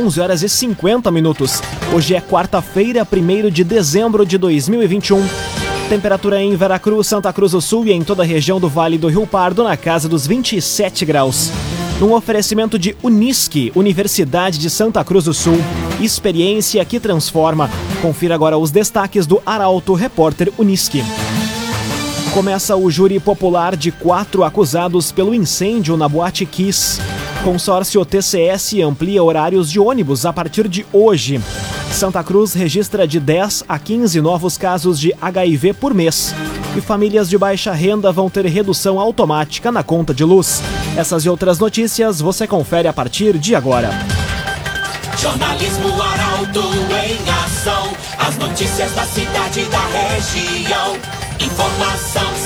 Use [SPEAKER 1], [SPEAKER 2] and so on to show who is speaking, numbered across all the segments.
[SPEAKER 1] 11 horas e 50 minutos. Hoje é quarta-feira, 1 de dezembro de 2021. Temperatura em Veracruz, Santa Cruz do Sul e em toda a região do Vale do Rio Pardo na casa dos 27 graus. Num oferecimento de Unisque, Universidade de Santa Cruz do Sul. Experiência que transforma. Confira agora os destaques do Arauto Repórter Unisque. Começa o júri popular de quatro acusados pelo incêndio na Boate Kiss. Consórcio TCS amplia horários de ônibus a partir de hoje. Santa Cruz registra de 10 a 15 novos casos de HIV por mês. E famílias de baixa renda vão ter redução automática na conta de luz. Essas e outras notícias você confere a partir de agora.
[SPEAKER 2] Jornalismo Arauto em ação. As notícias da cidade e da região. Informação.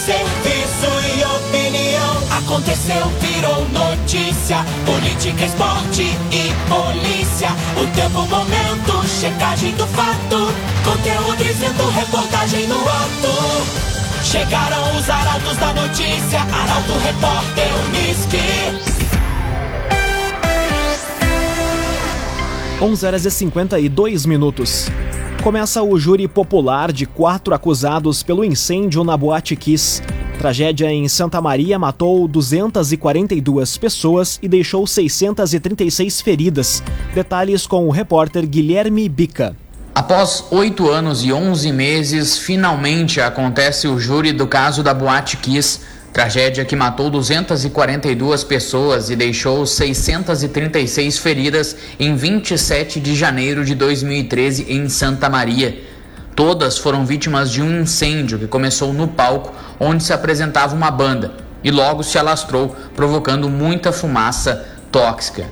[SPEAKER 2] Aconteceu, virou notícia. Política, esporte e polícia. O tempo, momento, checagem do fato. Conteúdo dizendo, reportagem no ato. Chegaram os arautos da notícia. Arauto, repórter, Unisque.
[SPEAKER 1] 11 horas e 52 minutos. Começa o júri popular de quatro acusados pelo incêndio na Boate Kiss. Tragédia em Santa Maria matou 242 pessoas e deixou 636 feridas. Detalhes com o repórter Guilherme Bica.
[SPEAKER 3] Após oito anos e onze meses, finalmente acontece o júri do caso da Boate Kiss, tragédia que matou 242 pessoas e deixou 636 feridas em 27 de janeiro de 2013 em Santa Maria. Todas foram vítimas de um incêndio que começou no palco onde se apresentava uma banda e logo se alastrou, provocando muita fumaça tóxica.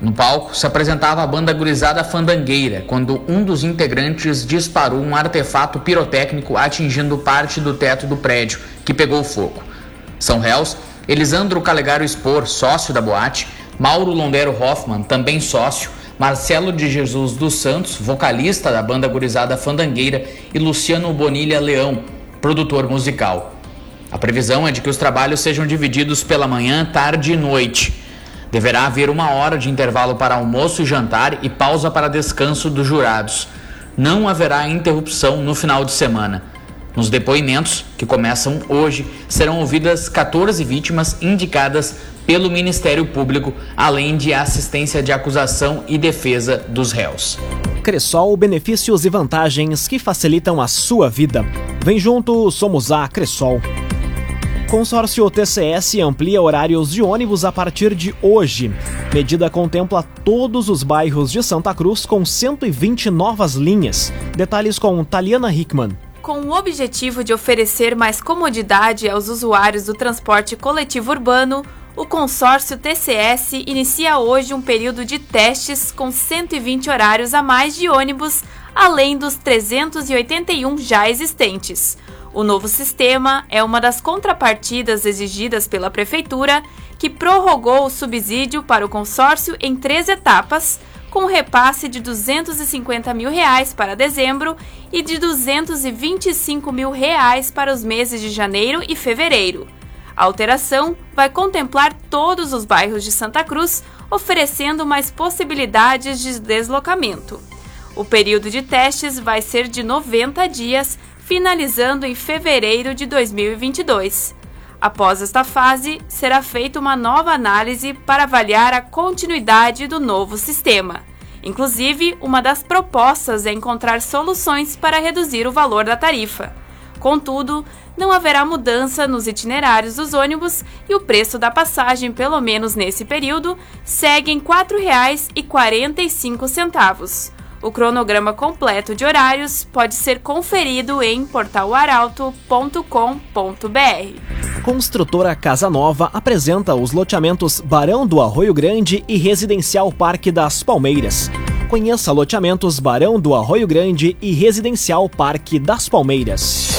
[SPEAKER 3] No palco se apresentava a banda gurizada Fandangueira, quando um dos integrantes disparou um artefato pirotécnico atingindo parte do teto do prédio, que pegou fogo. São réus Elisandro Calegaro Expor, sócio da boate, Mauro Londero Hoffman, também sócio, Marcelo de Jesus dos Santos, vocalista da banda gurizada Fandangueira, e Luciano Bonilha Leão, produtor musical. A previsão é de que os trabalhos sejam divididos pela manhã, tarde e noite. Deverá haver uma hora de intervalo para almoço e jantar e pausa para descanso dos jurados. Não haverá interrupção no final de semana. Nos depoimentos, que começam hoje, serão ouvidas 14 vítimas indicadas pelo Ministério Público, além de assistência de acusação e defesa dos réus.
[SPEAKER 1] Cressol, benefícios e vantagens que facilitam a sua vida. Vem junto, somos a Cressol. Consórcio TCS amplia horários de ônibus a partir de hoje. Medida contempla todos os bairros de Santa Cruz com 120 novas linhas. Detalhes com Taliana Hickman.
[SPEAKER 4] Com o objetivo de oferecer mais comodidade aos usuários do transporte coletivo urbano, o consórcio TCS inicia hoje um período de testes com 120 horários a mais de ônibus, além dos 381 já existentes. O novo sistema é uma das contrapartidas exigidas pela Prefeitura, que prorrogou o subsídio para o consórcio em três etapas, com repasse de 250 mil reais para dezembro e de 225 mil reais para os meses de janeiro e fevereiro. A alteração vai contemplar todos os bairros de Santa Cruz, oferecendo mais possibilidades de deslocamento. O período de testes vai ser de 90 dias, finalizando em fevereiro de 2022. Após esta fase, será feita uma nova análise para avaliar a continuidade do novo sistema. Inclusive, uma das propostas é encontrar soluções para reduzir o valor da tarifa. Contudo, não haverá mudança nos itinerários dos ônibus e o preço da passagem, pelo menos nesse período, segue em R$ 4,45. O cronograma completo de horários pode ser conferido em portalaralto.com.br.
[SPEAKER 1] Construtora Casa Nova apresenta os loteamentos Barão do Arroio Grande e Residencial Parque das Palmeiras. Conheça loteamentos Barão do Arroio Grande e Residencial Parque das Palmeiras.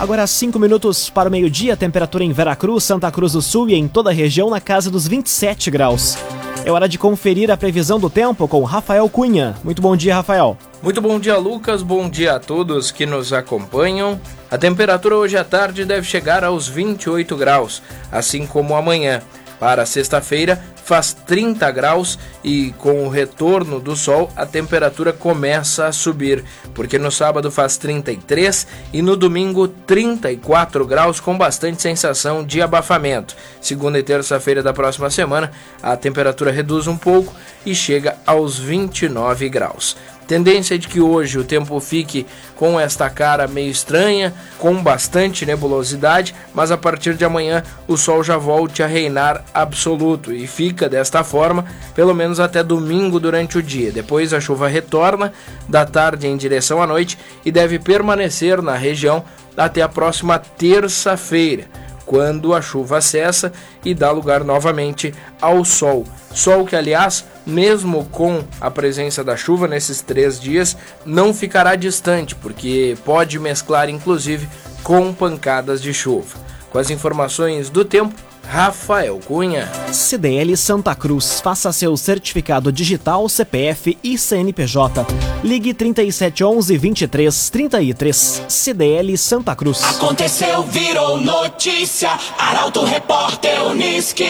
[SPEAKER 1] Agora 5 minutos para o meio-dia, temperatura em Veracruz, Santa Cruz do Sul e em toda a região na casa dos 27 graus. É hora de conferir a previsão do tempo com Rafael Cunha. Muito bom dia, Rafael.
[SPEAKER 5] Muito bom dia, Lucas. Bom dia a todos que nos acompanham. A temperatura hoje à tarde deve chegar aos 28 graus, assim como amanhã. Para sexta-feira, faz 30 graus e com o retorno do sol a temperatura começa a subir, porque no sábado faz 33 e no domingo 34 graus com bastante sensação de abafamento. Segunda e terça-feira da próxima semana a temperatura reduz um pouco e chega aos 29 graus. Tendência é de que hoje o tempo fique com esta cara meio estranha, com bastante nebulosidade, mas a partir de amanhã o sol já volte a reinar absoluto e fica desta forma pelo menos até domingo durante o dia. Depois a chuva retorna da tarde em direção à noite e deve permanecer na região até a próxima terça-feira quando a chuva cessa e dá lugar novamente ao sol. Sol que, aliás, mesmo com a presença da chuva nesses três dias, não ficará distante, porque pode mesclar inclusive com pancadas de chuva. Com as informações do tempo, Rafael Cunha.
[SPEAKER 1] CDL Santa Cruz. Faça seu certificado digital, CPF e CNPJ. Ligue 3711 2333. CDL Santa Cruz.
[SPEAKER 2] Aconteceu, virou notícia. Arauto Repórter Uniski.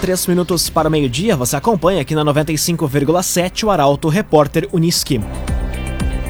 [SPEAKER 1] Três minutos para o meio-dia, você acompanha aqui na 95,7 o Arauto Repórter Uniski.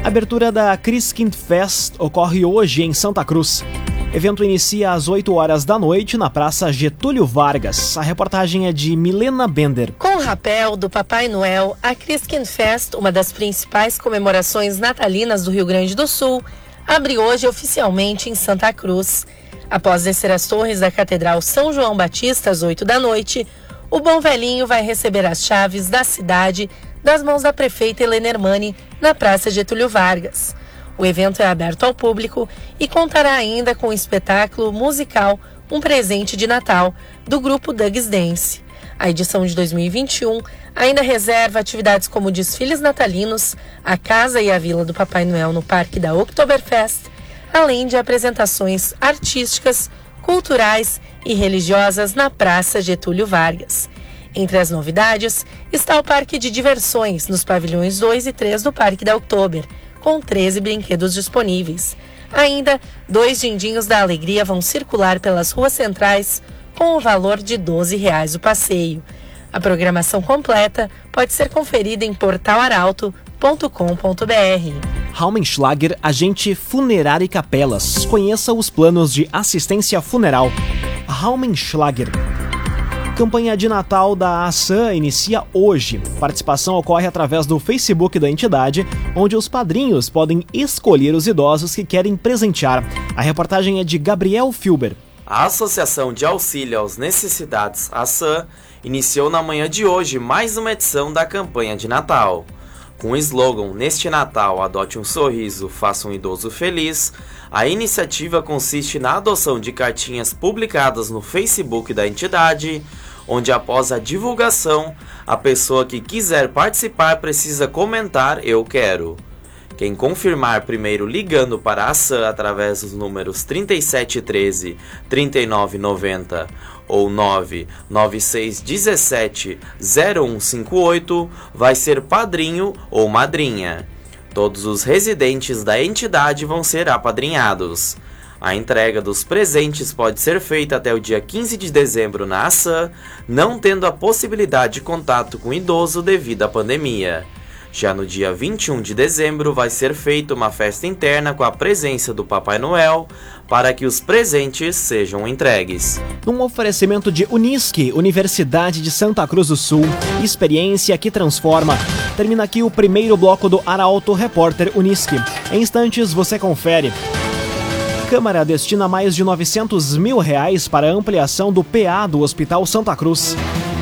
[SPEAKER 1] A abertura da Christkind Fest ocorre hoje em Santa Cruz. Evento inicia às 8 horas da noite na Praça Getúlio Vargas. A reportagem é de Milena Bender.
[SPEAKER 6] Com o rapel do Papai Noel, a Christkind Fest, uma das principais comemorações natalinas do Rio Grande do Sul, abre hoje oficialmente em Santa Cruz. Após descer as torres da Catedral São João Batista às 8 da noite, o Bom Velhinho vai receber as chaves da cidade das mãos da prefeita Helena Hermani na Praça Getúlio Vargas. O evento é aberto ao público e contará ainda com o espetáculo musical Um Presente de Natal, do grupo Doug's Dance. A edição de 2021 ainda reserva atividades como desfiles natalinos, a casa e a vila do Papai Noel no Parque da Oktoberfest, além de apresentações artísticas, culturais e religiosas na Praça Getúlio Vargas. Entre as novidades está o parque de diversões nos pavilhões 2 e 3 do Parque da Oktober, com 13 brinquedos disponíveis. Ainda, dois dindinhos da alegria vão circular pelas ruas centrais com o valor de 12 reais o passeio. A programação completa pode ser conferida em portalaralto.com.br.
[SPEAKER 1] Raumenschlager, agente funerário e capelas. Conheça os planos de assistência funeral. Raumenschlager. Campanha de Natal da Ação inicia hoje. Participação ocorre através do Facebook da entidade, onde os padrinhos podem escolher os idosos que querem presentear. A reportagem é de Gabriel Filber.
[SPEAKER 7] A Associação de Auxílio aos Necessidades, ASAN, iniciou na manhã de hoje mais uma edição da campanha de Natal. Com o slogan Neste Natal, adote um sorriso, faça um idoso feliz, a iniciativa consiste na adoção de cartinhas publicadas no Facebook da entidade, onde após a divulgação, a pessoa que quiser participar precisa comentar Eu quero. Quem confirmar primeiro ligando para a SAM através dos números 3713 3990 ou 99617 0158 vai ser padrinho ou madrinha. Todos os residentes da entidade vão ser apadrinhados. A entrega dos presentes pode ser feita até o dia 15 de dezembro na ASAM, não tendo a possibilidade de contato com idoso devido à pandemia. Já no dia 21 de dezembro vai ser feita uma festa interna com a presença do Papai Noel para que os presentes sejam entregues.
[SPEAKER 1] Um oferecimento de Unisque, Universidade de Santa Cruz do Sul, experiência que transforma. Termina aqui o primeiro bloco do Arauto Repórter Unisque. Em instantes você confere. Câmara destina mais de 900 mil reais para a ampliação do PA do Hospital Santa Cruz.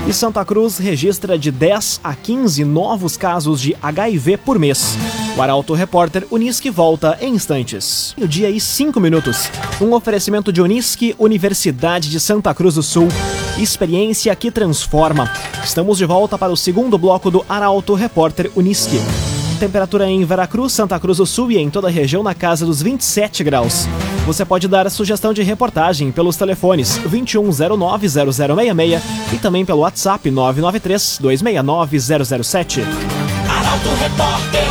[SPEAKER 1] E Santa Cruz registra de 10 a 15 novos casos de HIV por mês. O Arauto Repórter Unisque volta em instantes. O dia e 5 minutos. Um oferecimento de Unisque, Universidade de Santa Cruz do Sul. Experiência que transforma. Estamos de volta para o segundo bloco do Arauto Repórter Unisque. Temperatura em Veracruz, Santa Cruz do Sul e em toda a região na casa dos 27 graus. Você pode dar sugestão de reportagem pelos telefones 2109-0066 e também pelo WhatsApp 993-269-007.
[SPEAKER 2] Arauto Repórter.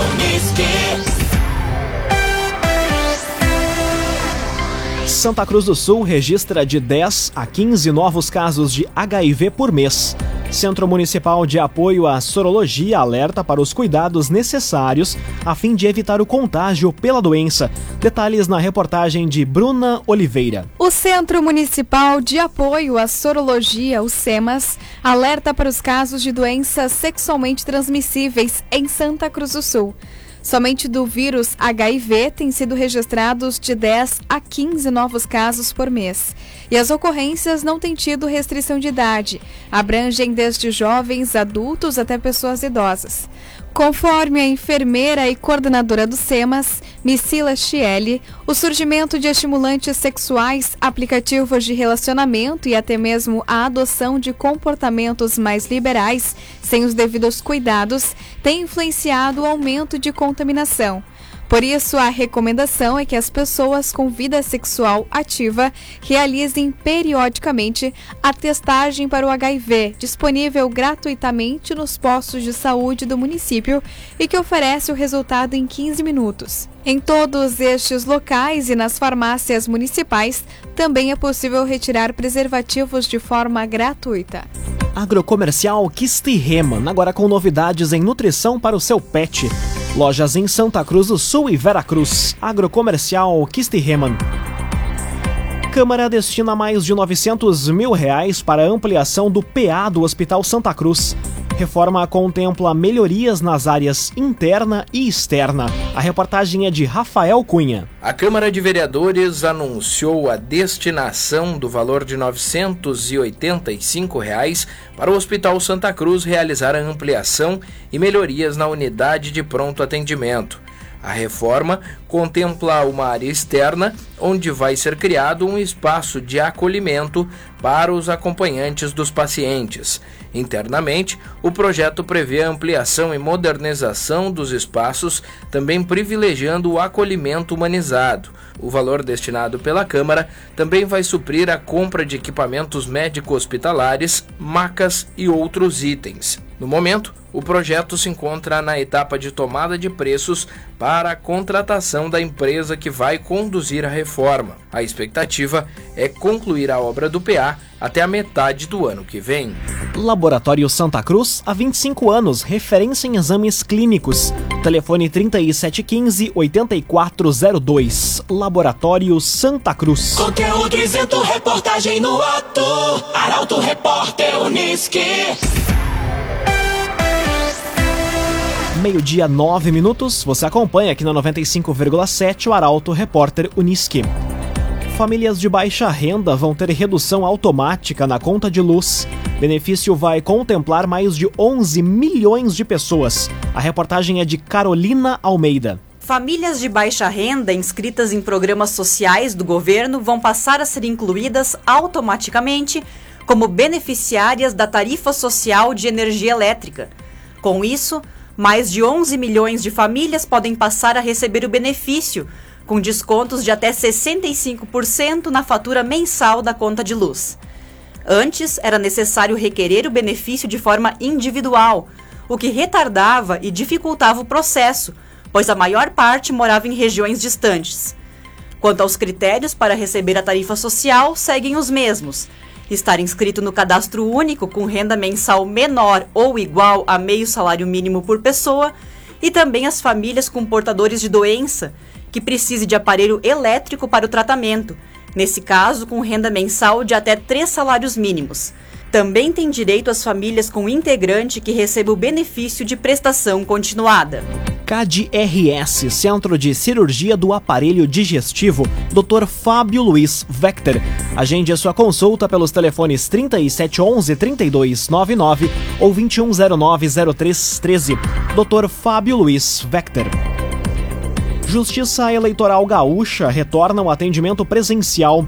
[SPEAKER 1] Santa Cruz do Sul registra de 10 a 15 novos casos de HIV por mês. Centro Municipal de Apoio à Sorologia alerta para os cuidados necessários a fim de evitar o contágio pela doença. Detalhes na reportagem de Bruna Oliveira.
[SPEAKER 8] O Centro Municipal de Apoio à Sorologia, o SEMAS, alerta para os casos de doenças sexualmente transmissíveis em Santa Cruz do Sul. Somente do vírus HIV têm sido registrados de 10 a 15 novos casos por mês. E as ocorrências não têm tido restrição de idade, abrangem desde jovens, adultos até pessoas idosas. Conforme a enfermeira e coordenadora do SEMAS, Missila Chielli, o surgimento de estimulantes sexuais, aplicativos de relacionamento e até mesmo a adoção de comportamentos mais liberais, sem os devidos cuidados, tem influenciado o aumento de contaminação. Por isso, a recomendação é que as pessoas com vida sexual ativa realizem periodicamente a testagem para o HIV, disponível gratuitamente nos postos de saúde do município e que oferece o resultado em 15 minutos. Em todos estes locais e nas farmácias municipais, também é possível retirar preservativos de forma gratuita.
[SPEAKER 1] Agrocomercial Kistiheman, agora com novidades em nutrição para o seu pet. Lojas em Santa Cruz do Sul e Veracruz. Agrocomercial Kistiheman. Câmara destina mais de 900 mil reais para a ampliação do PA do Hospital Santa Cruz. Reforma contempla melhorias nas áreas interna e externa. A reportagem é de Rafael Cunha.
[SPEAKER 5] A Câmara de Vereadores anunciou a destinação do valor de 985 reais para o Hospital Santa Cruz realizar a ampliação e melhorias na unidade de pronto atendimento. A reforma contempla uma área externa onde vai ser criado um espaço de acolhimento para os acompanhantes dos pacientes. Internamente, o projeto prevê a ampliação e modernização dos espaços, também privilegiando o acolhimento humanizado. O valor destinado pela Câmara também vai suprir a compra de equipamentos médico-hospitalares, macas e outros itens. No momento, o projeto se encontra na etapa de tomada de preços para a contratação da empresa que vai conduzir a reforma. A expectativa é concluir a obra do PA até a metade do ano que vem.
[SPEAKER 1] Laboratório Santa Cruz, há 25 anos, referência em exames clínicos. Telefone 3715-8402. Laboratório Santa Cruz.
[SPEAKER 2] Conteúdo isento, reportagem no ato. Arauto Repórter Uniski.
[SPEAKER 1] Meio-dia, 9 minutos. Você acompanha aqui na 95,7 o Arauto Repórter Uniski. Famílias de baixa renda vão ter redução automática na conta de luz. Benefício vai contemplar mais de 11 milhões de pessoas. A reportagem é de Carolina Almeida.
[SPEAKER 9] Famílias de baixa renda inscritas em programas sociais do governo vão passar a ser incluídas automaticamente como beneficiárias da tarifa social de energia elétrica. Com isso, mais de 11 milhões de famílias podem passar a receber o benefício, com descontos de até 65% na fatura mensal da conta de luz. Antes, era necessário requerer o benefício de forma individual, o que retardava e dificultava o processo, pois a maior parte morava em regiões distantes. Quanto aos critérios para receber a tarifa social, seguem os mesmos estar inscrito no cadastro único com renda mensal menor ou igual a meio salário mínimo por pessoa, e também as famílias com portadores de doença que precise de aparelho elétrico para o tratamento, nesse caso com renda mensal de até três salários mínimos. Também tem direito as famílias com integrante que receba o benefício de prestação continuada.
[SPEAKER 1] CAD-RS, Centro de Cirurgia do Aparelho Digestivo, Dr. Fábio Luiz Vector. Agende sua consulta pelos telefones 3711-3299 ou 2109-0313. Dr. Fábio Luiz Vector. Justiça Eleitoral Gaúcha retorna ao atendimento presencial.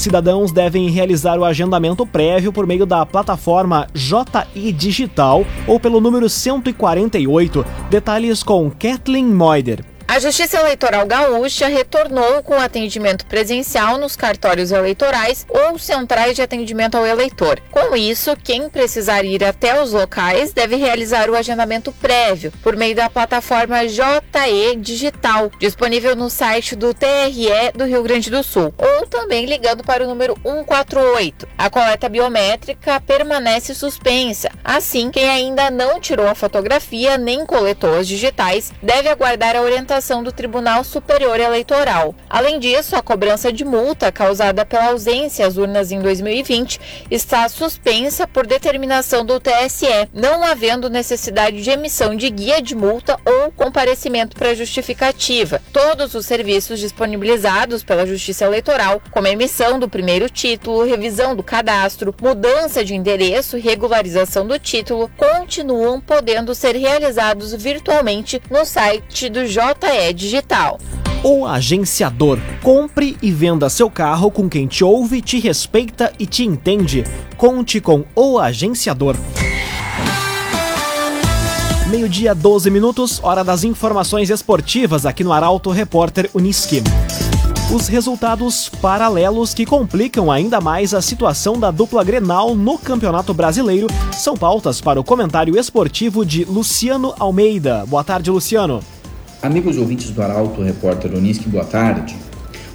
[SPEAKER 1] Cidadãos devem realizar o agendamento prévio por meio da plataforma JI Digital ou pelo número 148. Detalhes com Kathleen Moider.
[SPEAKER 10] A Justiça Eleitoral Gaúcha retornou com atendimento presencial nos cartórios eleitorais ou centrais de atendimento ao eleitor. Com isso, quem precisar ir até os locais deve realizar o agendamento prévio por meio da plataforma JE Digital, disponível no site do TRE do Rio Grande do Sul, ou também ligando para o número 148. A coleta biométrica permanece suspensa. Assim, quem ainda não tirou a fotografia nem coletou as digitais deve aguardar a orientação do Tribunal Superior Eleitoral. Além disso, a cobrança de multa causada pela ausência às urnas em 2020 está suspensa por determinação do TSE, não havendo necessidade de emissão de guia de multa ou comparecimento para justificativa. Todos os serviços disponibilizados pela Justiça Eleitoral, como emissão do primeiro título, revisão do cadastro, mudança de endereço e regularização do título, continuam podendo ser realizados virtualmente no site do JE é digital.
[SPEAKER 1] O agenciador. Compre e venda seu carro com quem te ouve, te respeita e te entende. Conte com o agenciador. Meio-dia, 12 minutos, hora das informações esportivas aqui no Arauto Repórter Uniski. Os resultados paralelos que complicam ainda mais a situação da dupla Grenal no Campeonato Brasileiro são pautas para o comentário esportivo de Luciano Almeida. Boa tarde, Luciano.
[SPEAKER 11] Amigos ouvintes do Arauto, repórter Uniski, boa tarde.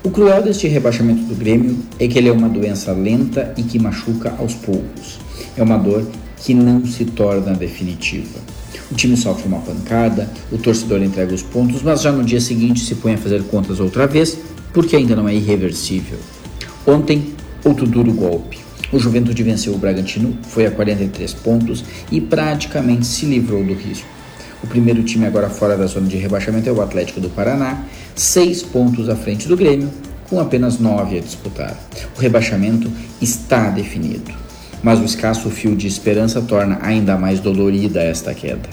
[SPEAKER 11] O cruel deste rebaixamento do Grêmio é que ele é uma doença lenta e que machuca aos poucos. É uma dor que não se torna definitiva. O time sofre uma pancada, o torcedor entrega os pontos, mas já no dia seguinte se põe a fazer contas outra vez, porque ainda não é irreversível. Ontem, outro duro golpe. O Juventude venceu o Bragantino, foi a 43 pontos e praticamente se livrou do risco. O primeiro time agora fora da zona de rebaixamento é o Atlético do Paraná, seis pontos à frente do Grêmio, com apenas nove a disputar. O rebaixamento está definido, mas o escasso fio de esperança torna ainda mais dolorida esta queda.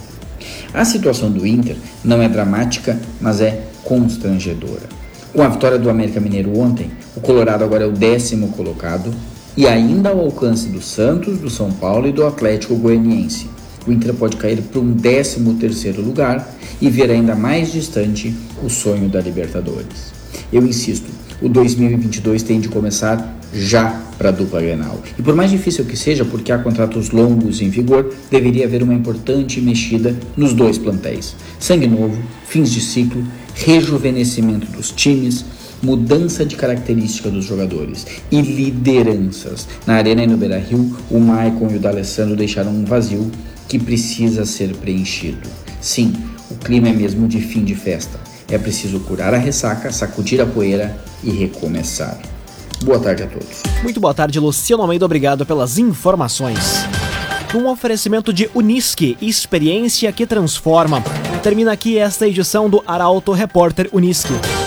[SPEAKER 11] A situação do Inter não é dramática, mas é constrangedora. Com a vitória do América Mineiro ontem, o Colorado agora é o décimo colocado e ainda ao alcance do Santos, do São Paulo e do Atlético Goianiense o Inter pode cair para um 13º lugar e ver ainda mais distante o sonho da Libertadores. Eu insisto, o 2022 tem de começar já para a dupla Grenal. E por mais difícil que seja, porque há contratos longos em vigor, deveria haver uma importante mexida nos dois plantéis. Sangue novo, fins de ciclo, rejuvenescimento dos times, mudança de característica dos jogadores e lideranças. Na Arena e no Beira-Rio, o Maicon e o D'Alessandro deixaram um vazio que precisa ser preenchido. Sim, o clima é mesmo de fim de festa. É preciso curar a ressaca, sacudir a poeira e recomeçar. Boa tarde a todos.
[SPEAKER 1] Muito boa tarde, Luciano Almeida. Obrigado pelas informações. Um oferecimento de Unisque, experiência que transforma. Termina aqui esta edição do Arauto Repórter Unisque.